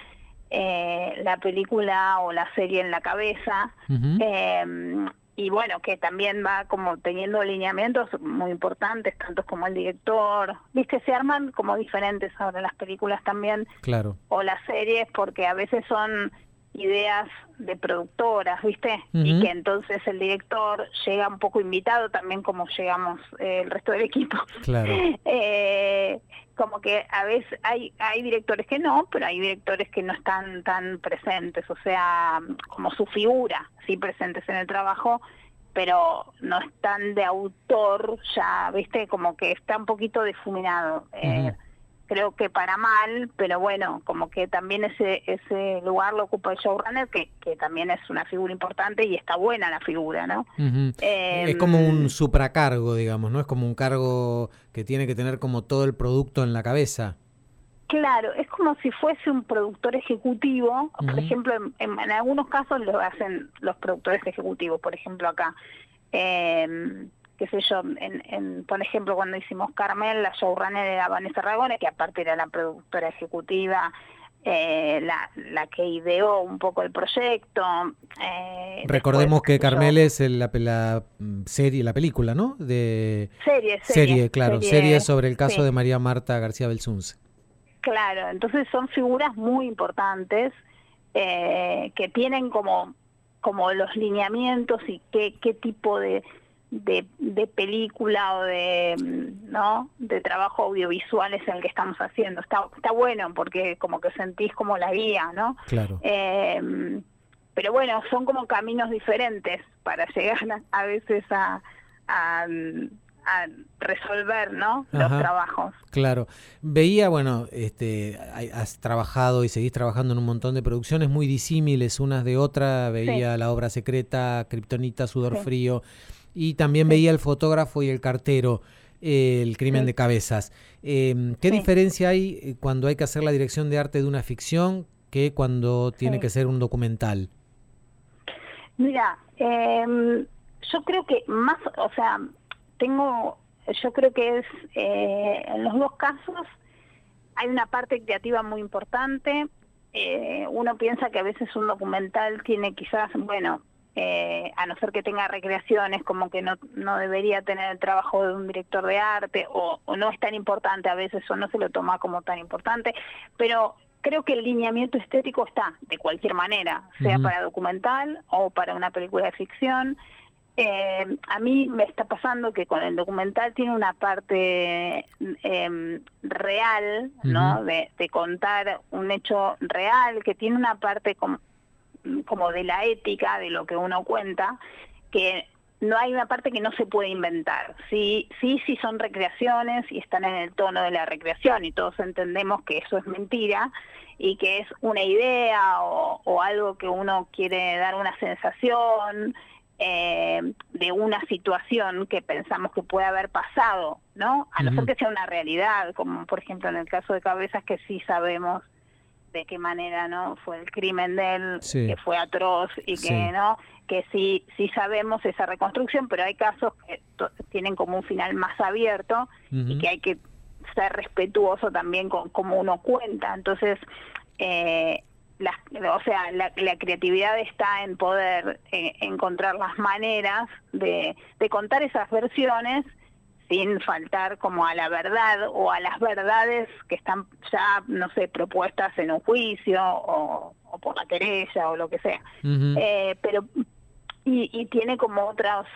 eh, la película o la serie en la cabeza. Eh, y bueno, que también va como teniendo lineamientos muy importantes, tantos como el director. Viste, se arman como diferentes ahora las películas también Claro. o las series porque a veces son ideas de productoras, ¿viste? Y que entonces el director llega un poco invitado también como llegamos eh, el resto del equipo. Claro. Eh, como que a veces hay hay directores que no, pero hay directores que no están tan presentes, o sea, como su figura, sí presentes en el trabajo, pero no están de autor ya, ¿viste? Como que está un poquito difuminado. Eh. Creo que para mal, pero bueno, como que también ese ese lugar lo ocupa el showrunner, que, que también es una figura importante y está buena la figura, ¿no? Em, es como un supracargo, digamos, ¿no? Es como un cargo que tiene que tener como todo el producto en la cabeza. Claro, es como si fuese un productor ejecutivo. Por ejemplo, en, en- en algunos casos lo hacen los productores ejecutivos. Por ejemplo, acá, eh, qué sé yo, en, en- por ejemplo, cuando hicimos Carmel, la showrunner era Vanessa Ragone, que aparte era la productora ejecutiva, eh, la, la que ideó un poco el proyecto. eh, Recordemos después, que Carmel es el- la, la, mm, serie, la película, ¿no? De Serie, serie, claro, serie, serie sobre el caso sí. de María Marta García Belsunce. Claro, entonces son figuras muy importantes eh, que tienen como, como los lineamientos y qué, qué tipo de, de, de película o de mm, no de trabajo audiovisual es el que estamos haciendo. Está, está bueno porque como que sentís como la guía, ¿no? Claro. Eh, pero bueno, son como caminos diferentes para llegar a, a veces a, a, a resolver, ¿no? Los Ajá. trabajos. Claro. Veía, bueno, este, has trabajado y seguís trabajando en un montón de producciones muy disímiles unas de otras. Veía La Obra Secreta, Kryptonita, Sudor Sí. Frío. Y también veía El Fotógrafo y El Cartero, eh, El Crimen Sí. de Cabezas. Eh, ¿Qué Sí. diferencia hay eh, cuando hay que hacer la dirección de arte de una ficción que cuando tiene que ser un documental? Mira, em, yo creo que más, o sea, tengo, yo creo que es, eh, en los dos casos hay una parte creativa muy importante. Eh, uno piensa que a veces un documental tiene quizás, bueno, eh, a no ser que tenga recreaciones, como que no, no debería tener el trabajo de un director de arte o, o no es tan importante a veces o no se lo toma como tan importante, pero creo que el lineamiento estético está de cualquier manera, sea para documental o para una película de ficción. Eh, a mí me está pasando que con el documental tiene una parte em, real, ¿no? De contar un hecho real, que tiene una parte como, como de la ética, de lo que uno cuenta, que no hay una parte que no se puede inventar. Sí, sí, sí son recreaciones y están en el tono de la recreación y todos entendemos que eso es mentira y que es una idea o, o algo que uno quiere dar una sensación eh, de una situación que pensamos que puede haber pasado, ¿no? A no ser Ujú. que sea una realidad, como por ejemplo en el caso de Cabezas que sí sabemos de qué manera no fue el crimen de él Sí. que fue atroz y que Sí. no que sí sí sabemos esa reconstrucción pero hay casos que tienen como un final más abierto y que hay que ser respetuoso también con cómo uno cuenta entonces eh, o sea la, la creatividad está en poder eh, encontrar las maneras de, de contar esas versiones sin faltar como a la verdad o a las verdades que están ya, no sé, propuestas en un juicio o, o por la querella o lo que sea. Eh, pero y, y tiene como otros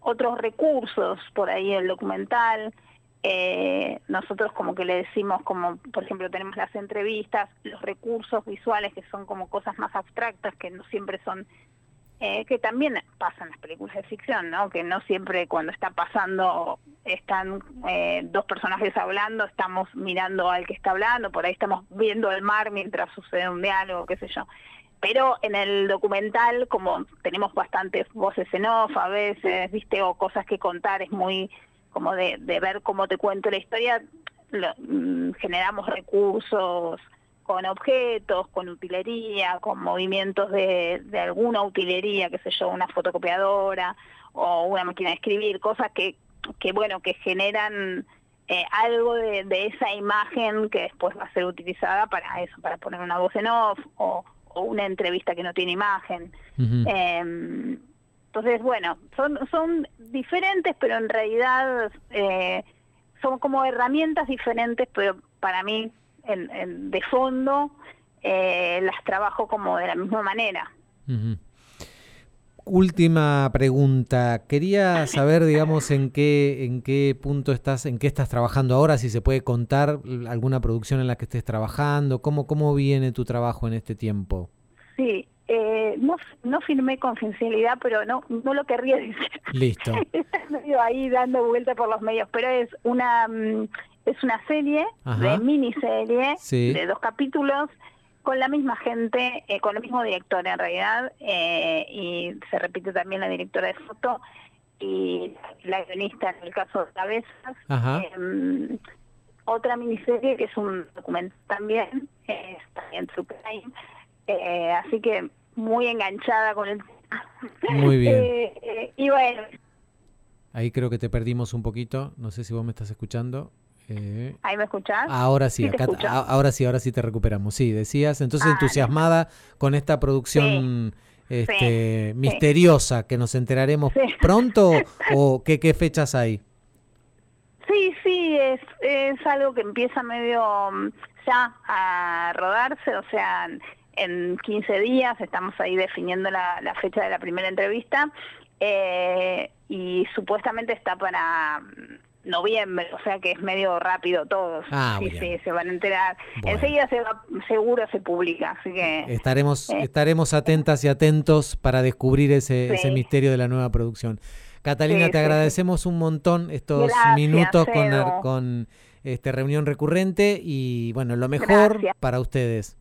otros recursos por ahí el documental. Eh, nosotros como que le decimos como, por ejemplo, tenemos las entrevistas, los recursos visuales que son como cosas más abstractas que no siempre son eh, que también pasan las películas de ficción, ¿no? Que no siempre cuando está pasando están eh, dos personajes hablando, estamos mirando al que está hablando, por ahí estamos viendo el mar mientras sucede un diálogo, qué sé yo. Pero en el documental, como tenemos bastantes voces en off a veces, viste, o cosas que contar, es muy como de, de ver cómo te cuento la historia, lo- mm, generamos recursos con objetos, con utilería, con movimientos de, de alguna utilería, qué sé yo, una fotocopiadora o una máquina de escribir, cosas que, que bueno, que generan eh, algo de, de esa imagen que después va a ser utilizada para eso, para poner una voz en off o, o una entrevista que no tiene imagen. Eh, entonces, bueno, son, son diferentes, pero en realidad eh, son como herramientas diferentes, pero para mí, en, en- de fondo, eh, las trabajo como de la misma manera. Última pregunta. Quería saber, digamos, en qué, en qué punto estás, en qué estás trabajando ahora, si se puede contar alguna producción en la que estés trabajando, cómo, cómo viene tu trabajo en este tiempo. Sí, eh, no, no firmé confidencialidad, pero no, no lo querría decir. Listo. Ahí dando vuelta por los medios, pero es una mm, es una serie, Ajá. de miniserie, Sí. de dos capítulos, con la misma gente, eh, con el mismo director en realidad, eh, y se repite también la directora de foto y la guionista en el caso de Cabezas. Em, otra miniserie que es un documental también, eh, es también True Crime, eh, así que muy enganchada con el tema. Muy bien. Y bueno, Ahí creo que te perdimos un poquito. No sé si vos me estás escuchando. Eh, ¿ahí me escuchás? Ahora sí, acá, a- ahora sí, ahora sí te recuperamos. Sí, decías, entonces Ah, entusiasmada con esta producción este, sí. misteriosa que nos enteraremos Sí. pronto o qué, qué fechas hay. Sí, sí, es, es algo que empieza medio mm, ya a rodarse, o sea, en 15 días estamos ahí definiendo la, la fecha de la primera entrevista eh, y supuestamente está para mm, noviembre, o sea que es medio rápido todo. Ah, sí, sí, se van a enterar. Enseguida se va, seguro se publica, así que... Estaremos, Eh. estaremos atentas y atentos para descubrir ese, Sí. ese misterio de la nueva producción. Catalina, Sí, te agradecemos un montón estos Gracias, minutos con, con este reunión recurrente y bueno, lo mejor Gracias. para ustedes.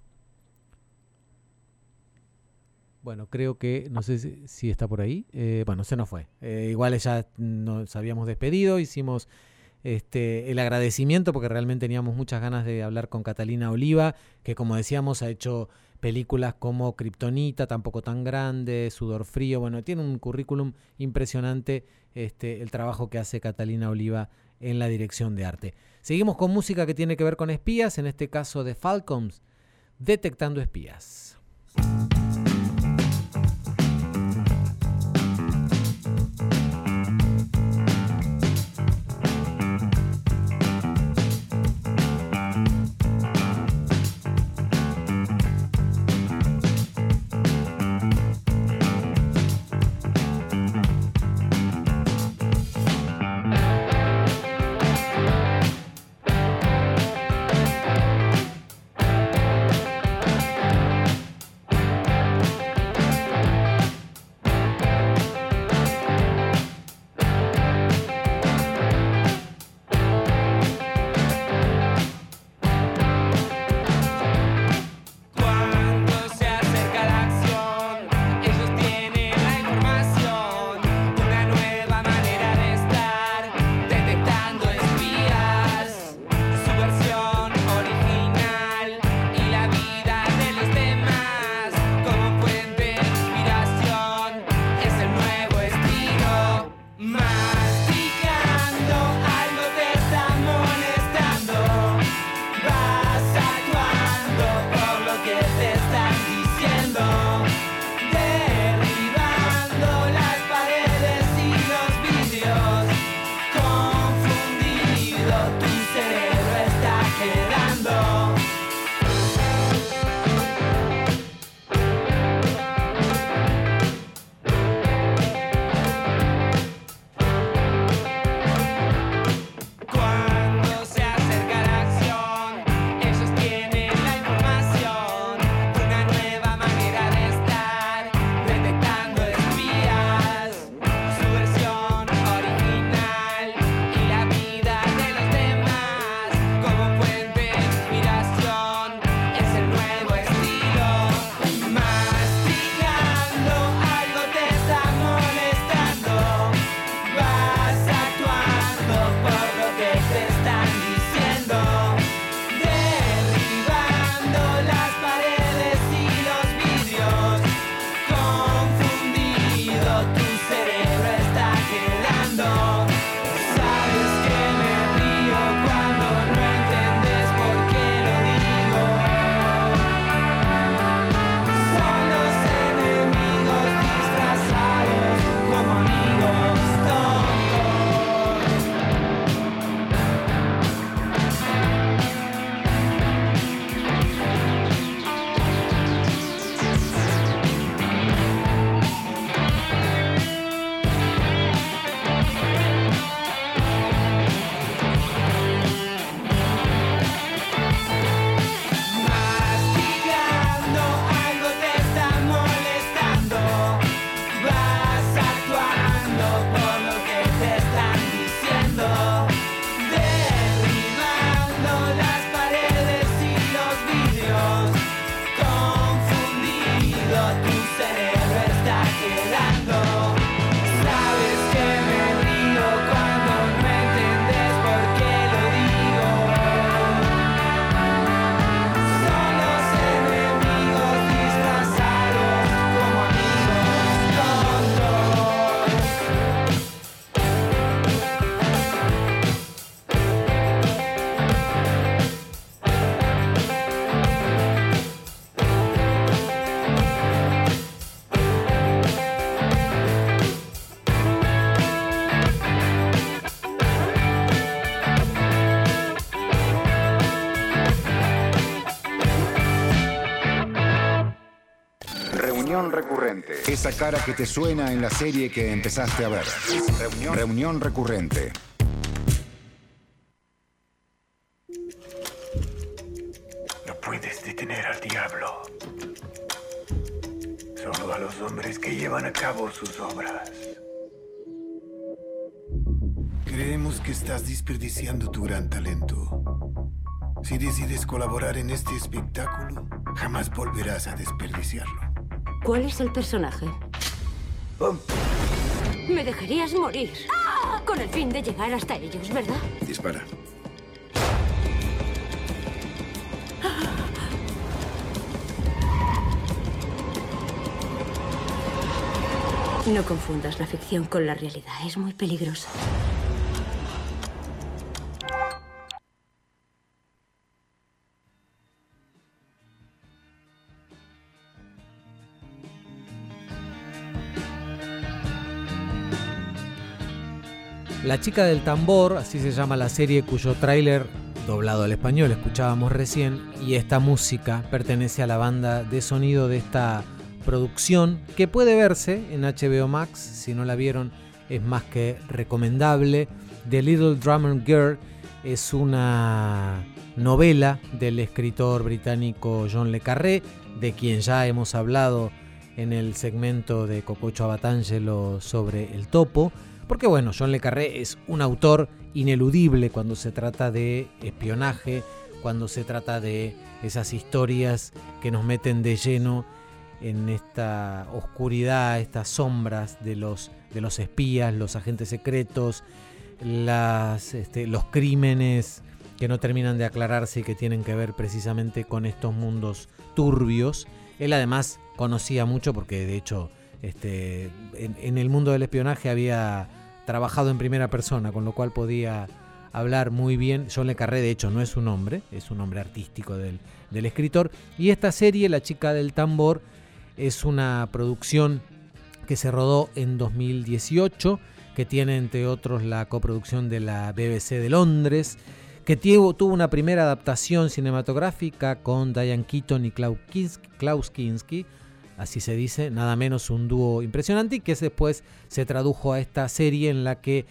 Bueno, creo que, no sé si, está por ahí. Eh, bueno, se nos fue. Eh, igual ya nos habíamos despedido, hicimos este, el agradecimiento porque realmente teníamos muchas ganas de hablar con Catalina Oliva, que como decíamos ha hecho películas como Kryptonita, tampoco tan grande, Sudor Frío, bueno, tiene un currículum impresionante este, el trabajo que hace Catalina Oliva en la dirección de arte. Seguimos con música que tiene que ver con espías, en este caso de Falcons, Detectando Espías. Esa cara que te suena en la serie que empezaste a ver. Reunión, Reunión recurrente. No puedes detener al diablo. Solo a los hombres que llevan a cabo sus obras. Creemos que estás desperdiciando tu gran talento. Si decides colaborar en este espectáculo, jamás volverás a desperdiciarlo. ¿Cuál es el personaje? Me dejarías morir. Con el fin de llegar hasta ellos, ¿verdad? Dispara. No confundas la ficción con la realidad. Es muy peligroso. La chica del tambor, así se llama la serie cuyo tráiler doblado al español escuchábamos recién y esta música pertenece a la banda de sonido de esta producción que puede verse en HBO Max, si no la vieron es más que recomendable. The Little Drummer Girl es una novela del escritor británico John Le Carré, de quien ya hemos hablado en el segmento de Cococho Abatangelo sobre el topo. Porque bueno, John Le Carré es un autor ineludible cuando se trata de espionaje, cuando se trata de esas historias que nos meten de lleno en esta oscuridad, estas sombras de los, de los espías, los agentes secretos, este, los crímenes que no terminan de aclararse y que tienen que ver precisamente con estos mundos turbios. Él además conocía mucho porque de hecho este, en, el mundo del espionaje había trabajado en primera persona, con lo cual podía hablar muy bien. John Le Carré, de hecho, no es un hombre, es un nombre artístico del, del escritor. Y esta serie, La chica del tambor, es una producción que se rodó en 2018, que tiene entre otros la coproducción de la BBC de Londres, que tuvo una primera adaptación cinematográfica con Diane Keaton y Klaus Kinski, así se dice, nada menos un dúo impresionante y que después se tradujo a esta serie en la que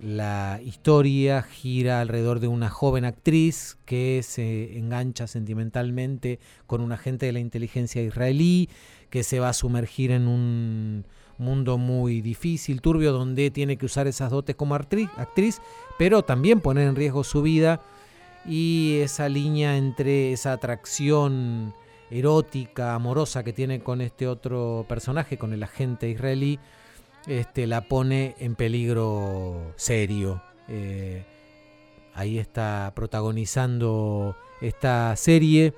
la historia gira alrededor de una joven actriz que se engancha sentimentalmente con un agente de la inteligencia israelí, que se va a sumergir en un mundo muy difícil, turbio, donde tiene que usar esas dotes como actriz, pero también poner en riesgo su vida. Y esa línea entre esa atracción erótica, amorosa que tiene con este otro personaje, con el agente israelí, este, la pone en peligro serio. Eh, ahí está protagonizando esta serie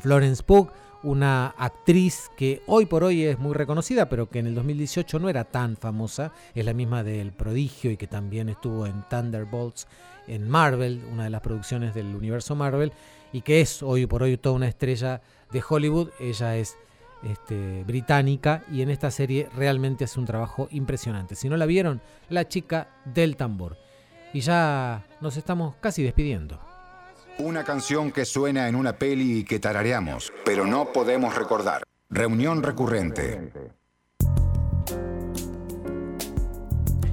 Florence Pugh, una actriz que hoy por hoy es muy reconocida, pero que en el 2018 no era tan famosa. Es la misma del Prodigio y que también estuvo en Thunderbolts en Marvel, una de las producciones del universo Marvel, y que es hoy por hoy toda una estrella de Hollywood. Ella es este, británica y en esta serie realmente hace un trabajo impresionante. Si no la vieron, La chica del tambor. Y ya nos estamos casi despidiendo. Una canción que suena en una peli y que tarareamos, pero no podemos recordar. Reunión recurrente.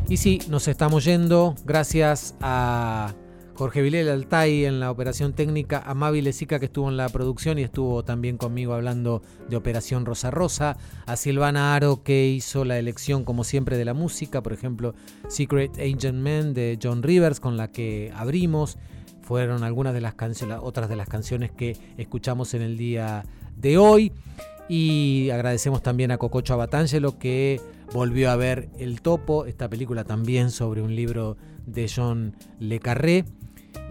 Y sí, nos estamos yendo gracias a Jorge Vilel Altay en la operación técnica, a Mavi Lezica que estuvo en la producción y estuvo también conmigo hablando de Operación Rosa Rosa, a Silvana Aro que hizo la elección como siempre de la música, por ejemplo Secret Agent Man de John Rivers con la que abrimos, fueron algunas de las canciones, otras de las canciones que escuchamos en el día de hoy. Y agradecemos también a Cococho Abatangelo que volvió a ver El Topo, esta película también sobre un libro de John Le Carré.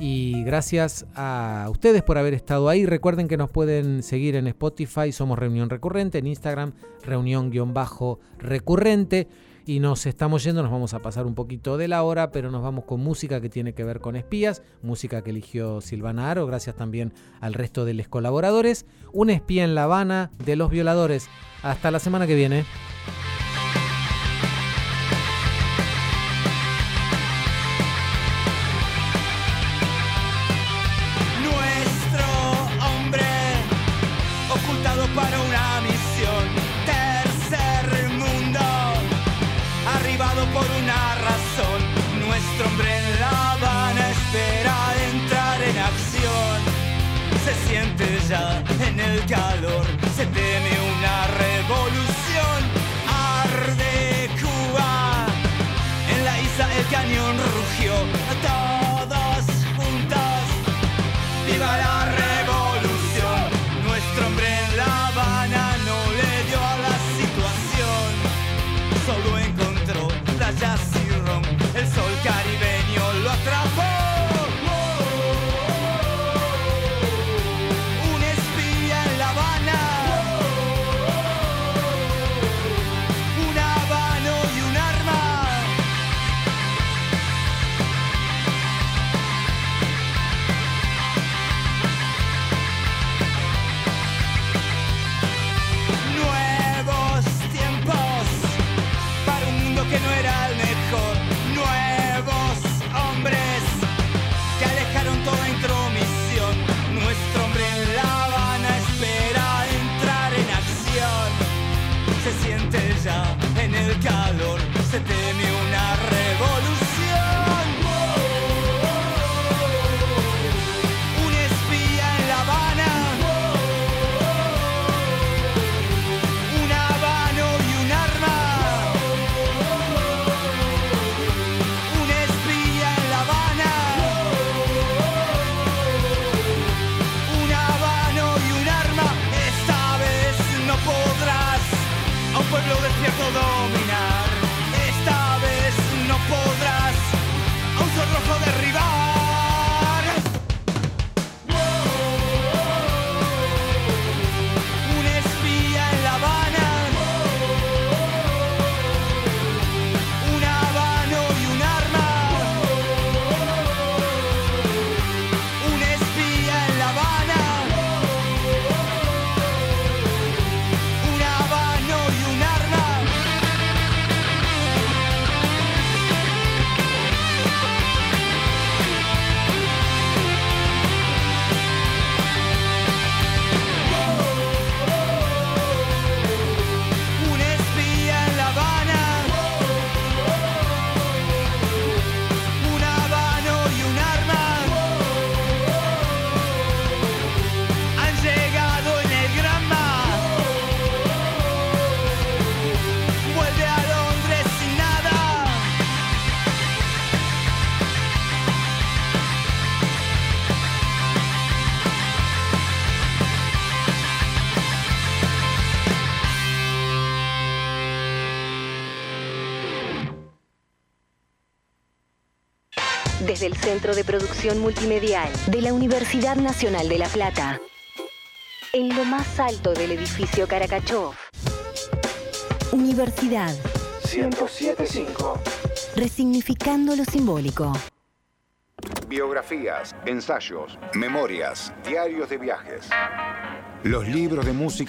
Y gracias a ustedes por haber estado ahí. Recuerden que nos pueden seguir en Spotify, somos Reunión Recurrente, en Instagram, reunión-recurrente. Y nos estamos yendo, nos vamos a pasar un poquito de la hora, pero nos vamos con música que tiene que ver con espías, música que eligió Silvana Aro, gracias también al resto de los colaboradores. Un espía en La Habana de los violadores. Hasta la semana que viene. De Producción Multimedial de la Universidad Nacional de La Plata, en lo más alto del edificio Caracachov. Universidad 1075. Resignificando lo simbólico. Biografías, ensayos, memorias, diarios de viajes. Los libros de música.